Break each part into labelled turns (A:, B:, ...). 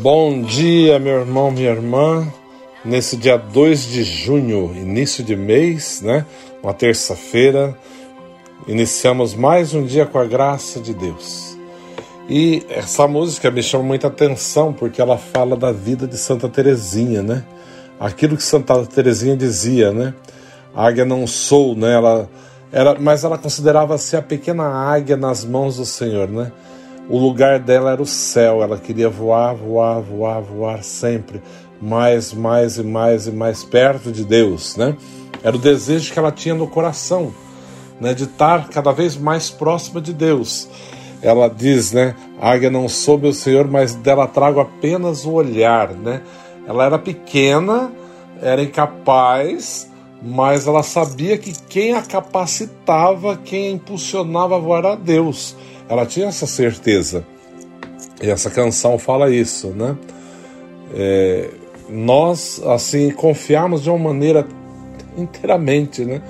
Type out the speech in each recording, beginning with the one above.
A: Bom dia, meu irmão, minha irmã. Nesse dia 2 de junho, início de mês, né? Uma terça-feira, iniciamos mais um dia com a graça de Deus. E essa música me chama muita atenção porque ela fala da vida de Santa Teresinha, né? Aquilo que Santa Teresinha dizia, né? águia não sou, né? Ela era, mas ela considerava-se a pequena águia nas mãos do Senhor, né? O lugar dela era o céu, ela queria voar, voar, voar, voar sempre, mais, mais e mais e mais perto de Deus, né? Era o desejo que ela tinha no coração, né, de estar cada vez mais próxima de Deus. Ela diz, né, águia não sou meu Senhor, mas dela trago apenas o olhar, né? Ela era pequena, era incapaz, mas ela sabia que quem a capacitava, quem a impulsionava a voar era Deus. Ela tinha essa certeza. E essa canção fala isso, né? É, nós, assim, confiarmos de uma maneira inteiramente, né?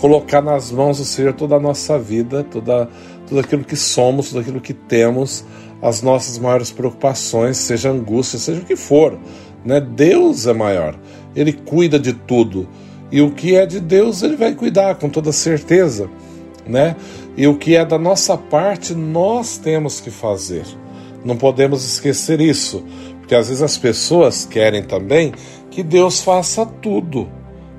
A: Colocar nas mãos do Senhor toda a nossa vida, toda, tudo aquilo que somos, tudo aquilo que temos, as nossas maiores preocupações, seja angústia, seja o que for, né? Deus é maior, Ele cuida de tudo. E o que é de Deus, Ele vai cuidar com toda certeza né? E o que é da nossa parte, nós temos que fazer. Não podemos esquecer isso, porque às vezes as pessoas querem também que Deus faça tudo.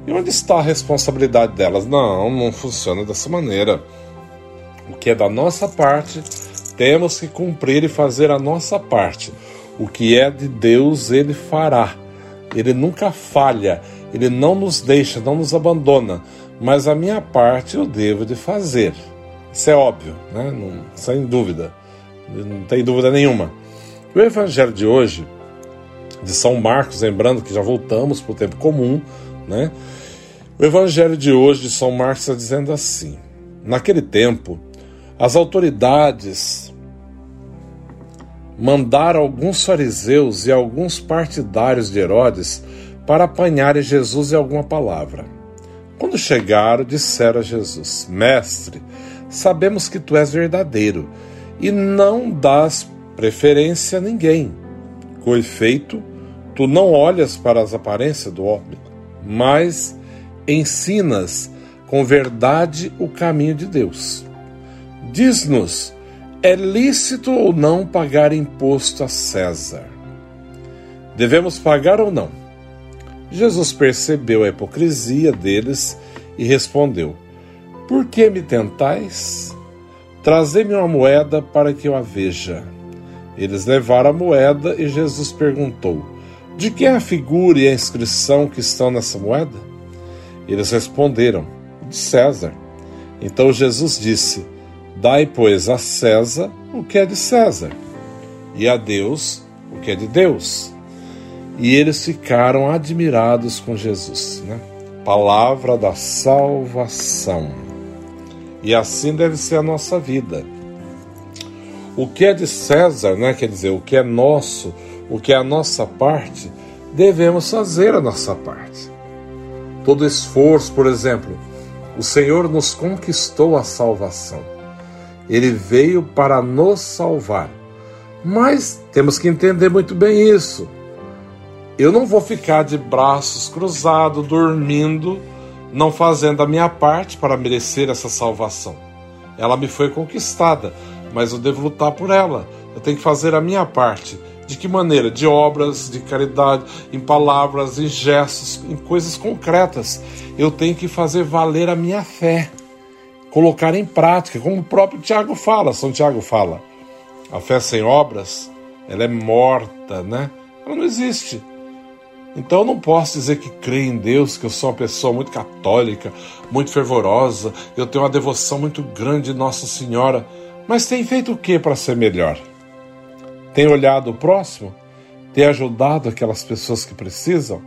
A: E onde está a responsabilidade delas? Não, não funciona dessa maneira. O que é da nossa parte, temos que cumprir e fazer a nossa parte. O que é de Deus, Ele fará. Ele nunca falha, Ele não nos deixa, não nos abandona mas a minha parte eu devo de fazer. Isso é óbvio, né? Não, sem dúvida, não tem dúvida nenhuma. O Evangelho de hoje, de São Marcos, lembrando que já voltamos para o tempo comum, né? O Evangelho de hoje de São Marcos está dizendo assim: naquele tempo, as autoridades mandaram alguns fariseus e alguns partidários de Herodes para apanharem Jesus em alguma palavra. Quando chegaram, disseram a Jesus: Mestre, sabemos que tu és verdadeiro e não dás preferência a ninguém. Com efeito, tu não olhas para as aparências do homem, mas ensinas com verdade o caminho de Deus. Diz-nos: é lícito ou não pagar imposto a César? Devemos pagar ou não? Jesus percebeu a hipocrisia deles e respondeu: Por que me tentais? Trazei-me uma moeda para que eu a veja. Eles levaram a moeda e Jesus perguntou: De quem é a figura e a inscrição que estão nessa moeda? Eles responderam: De César. Então Jesus disse: Dai, pois, a César o que é de César, e a Deus o que é de Deus e eles ficaram admirados com Jesus. Né? Palavra da salvação. E assim deve ser a nossa vida. O que é de César, né? quer dizer, o que é nosso, o que é a nossa parte, devemos fazer a nossa parte. Todo esforço, por exemplo, o Senhor nos conquistou a salvação. Ele veio para nos salvar. Mas temos que entender muito bem isso. Eu não vou ficar de braços cruzados, dormindo, não fazendo a minha parte para merecer essa salvação. Ela me foi conquistada, mas eu devo lutar por ela. Eu tenho que fazer a minha parte. De que maneira? De obras, de caridade, em palavras, em gestos, em coisas concretas. Eu tenho que fazer valer a minha fé, colocar em prática, como o próprio Tiago fala, São Tiago fala. A fé sem obras, ela é morta, né? Ela não existe. Então eu não posso dizer que creio em Deus, que eu sou uma pessoa muito católica, muito fervorosa, eu tenho uma devoção muito grande de Nossa Senhora, mas tem feito o que para ser melhor? Tem olhado o próximo? Tem ajudado aquelas pessoas que precisam?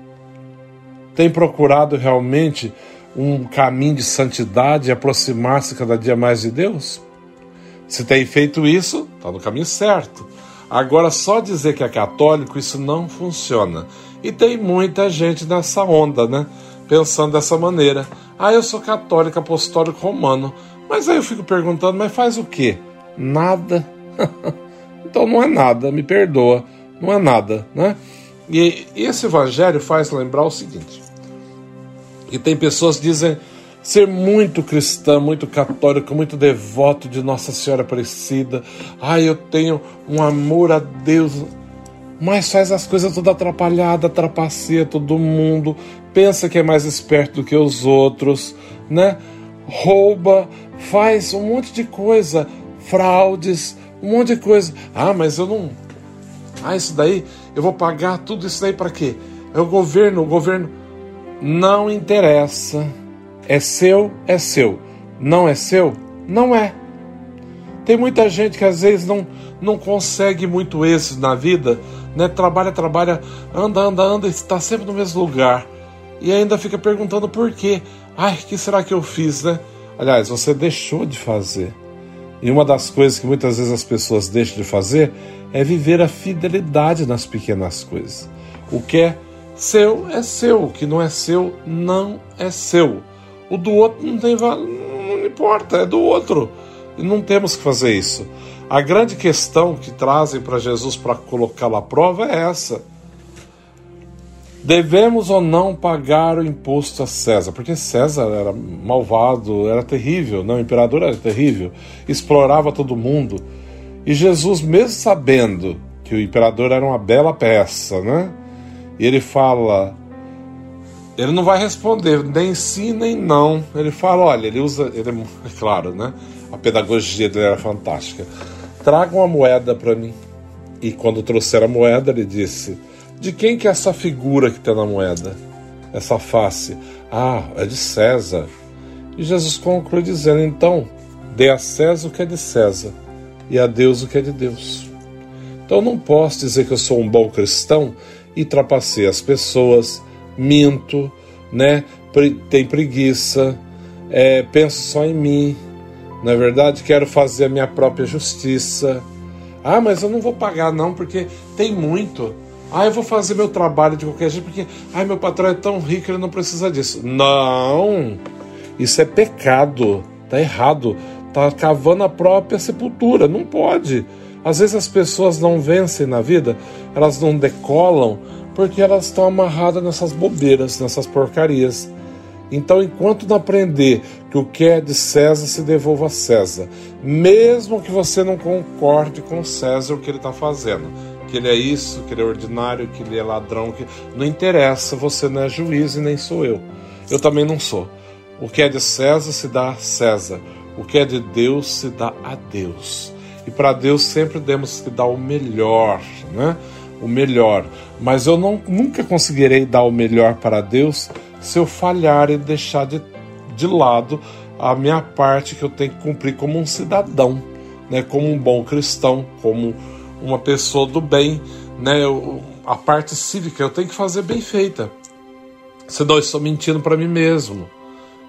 A: Tem procurado realmente um caminho de santidade e aproximar-se cada dia mais de Deus? Se tem feito isso, está no caminho certo. Agora, só dizer que é católico, isso não funciona. E tem muita gente nessa onda, né? Pensando dessa maneira. Ah, eu sou católico apostólico romano. Mas aí eu fico perguntando, mas faz o quê? Nada. então não é nada, me perdoa. não é nada, né? E esse evangelho faz lembrar o seguinte: e tem pessoas que dizem ser muito cristã, muito católico, muito devoto de Nossa Senhora Aparecida. Ai, eu tenho um amor a Deus, mas faz as coisas toda atrapalhada, trapaceia todo mundo, pensa que é mais esperto do que os outros, né? Rouba, faz um monte de coisa, fraudes, um monte de coisa. Ah, mas eu não. Ah, isso daí, eu vou pagar tudo isso daí para quê? É o governo, o governo. Não interessa. É seu, é seu. Não é seu? Não é. Tem muita gente que às vezes não, não consegue muito êxito na vida, né? Trabalha, trabalha, anda, anda, anda, está sempre no mesmo lugar. E ainda fica perguntando por quê. Ai, que será que eu fiz, né? Aliás, você deixou de fazer. E uma das coisas que muitas vezes as pessoas deixam de fazer é viver a fidelidade nas pequenas coisas. O que é seu é seu, o que não é seu não é seu. O do outro não tem não importa, é do outro. E não temos que fazer isso. A grande questão que trazem para Jesus para colocá-lo à prova é essa. Devemos ou não pagar o imposto a César? Porque César era malvado, era terrível, não, o imperador era terrível, explorava todo mundo. E Jesus, mesmo sabendo que o imperador era uma bela peça, né? E ele fala, ele não vai responder nem sim nem não. Ele fala, olha, ele usa, ele é claro, né? A pedagogia dele era fantástica. Traga uma moeda para mim. E quando trouxeram a moeda, ele disse de quem que é essa figura que está na moeda? Essa face? Ah, é de César. E Jesus conclui dizendo: então, dê a César o que é de César e a Deus o que é de Deus. Então não posso dizer que eu sou um bom cristão e trapacei as pessoas, minto, né? Tem preguiça, é, penso só em mim. Na verdade, quero fazer a minha própria justiça. Ah, mas eu não vou pagar não, porque tem muito. Ah, eu vou fazer meu trabalho de qualquer jeito porque, ai, meu patrão é tão rico, ele não precisa disso. Não! Isso é pecado, tá errado, tá cavando a própria sepultura, não pode. Às vezes as pessoas não vencem na vida, elas não decolam porque elas estão amarradas nessas bobeiras, nessas porcarias. Então, enquanto não aprender que o que é de César se devolva a César, mesmo que você não concorde com César o que ele está fazendo, que ele é isso, que ele é ordinário, que ele é ladrão, que não interessa, você não é juiz e nem sou eu. Eu também não sou. O que é de César se dá a César, o que é de Deus se dá a Deus. E para Deus sempre temos que dar o melhor, né? O melhor. Mas eu não, nunca conseguirei dar o melhor para Deus se eu falhar e deixar de, de lado a minha parte que eu tenho que cumprir como um cidadão, né? Como um bom cristão, como uma pessoa do bem, né? Eu, a parte cívica eu tenho que fazer bem feita. Senão eu estou mentindo para mim mesmo.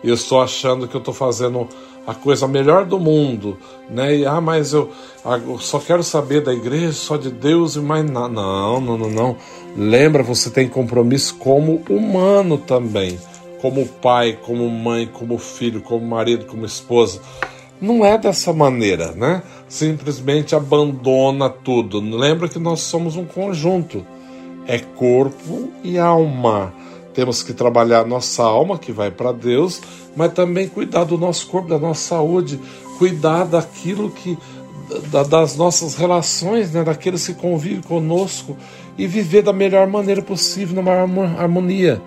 A: Eu estou achando que eu estou fazendo a coisa melhor do mundo, né? E, ah, mas eu, eu só quero saber da igreja, só de Deus e mais nada. Não, não, não, não. Lembra, você tem compromisso como humano também, como pai, como mãe, como filho, como marido, como esposa. Não é dessa maneira, né? Simplesmente abandona tudo. Lembra que nós somos um conjunto. É corpo e alma. Temos que trabalhar nossa alma, que vai para Deus, mas também cuidar do nosso corpo, da nossa saúde, cuidar daquilo que das nossas relações, né, daqueles que convivem conosco e viver da melhor maneira possível, maior harmonia.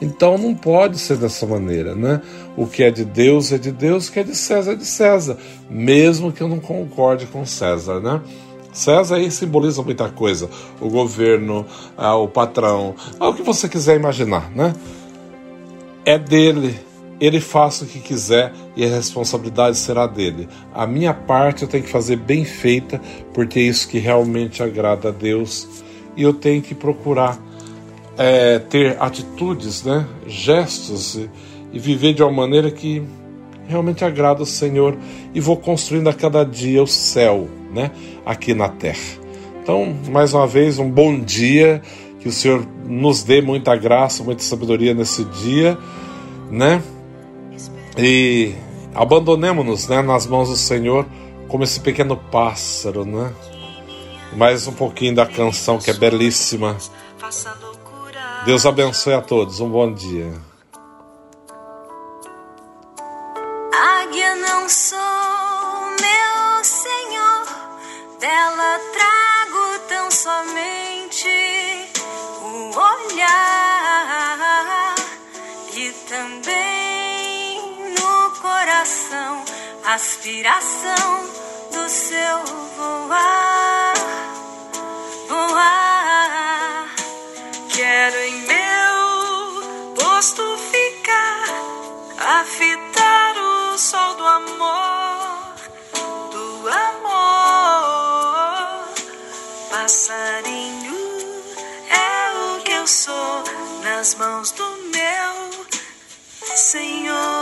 A: Então não pode ser dessa maneira, né? O que é de Deus é de Deus, o que é de César é de César, mesmo que eu não concorde com César, né? César aí simboliza muita coisa, o governo, ah, o patrão, ah, o que você quiser imaginar, né? É dele, ele faça o que quiser e a responsabilidade será dele. A minha parte eu tenho que fazer bem feita, porque é isso que realmente agrada a Deus e eu tenho que procurar é, ter atitudes, né, gestos e viver de uma maneira que realmente agrada o Senhor e vou construindo a cada dia o céu, né, aqui na terra. Então, mais uma vez, um bom dia, que o Senhor nos dê muita graça, muita sabedoria nesse dia, né? E abandonemos-nos, né, nas mãos do Senhor, como esse pequeno pássaro, né? mais um pouquinho da canção que é belíssima. Deus abençoe a todos. Um bom dia.
B: Aspiração do seu voar, voar. Quero em meu posto ficar, a fitar o sol do amor, do amor. Passarinho é o que eu sou nas mãos do meu Senhor.